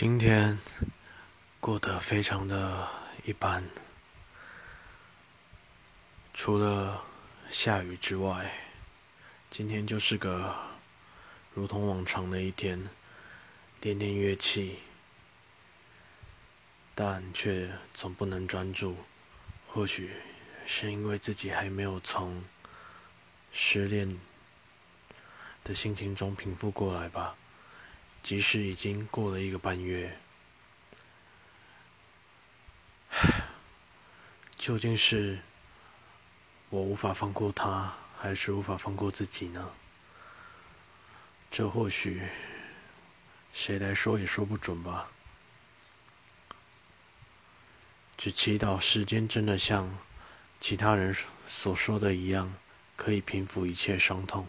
今天过得非常的一般，除了下雨之外，今天就是个如同往常的一天，点点乐器，但却总不能专注。或许是因为自己还没有从失恋的心情中平复过来吧。即使已经过了一个半月，究竟是我无法放过他，还是无法放过自己呢？这或许谁来说也说不准吧。只祈祷时间真的像其他人所说的一样，可以平复一切伤痛。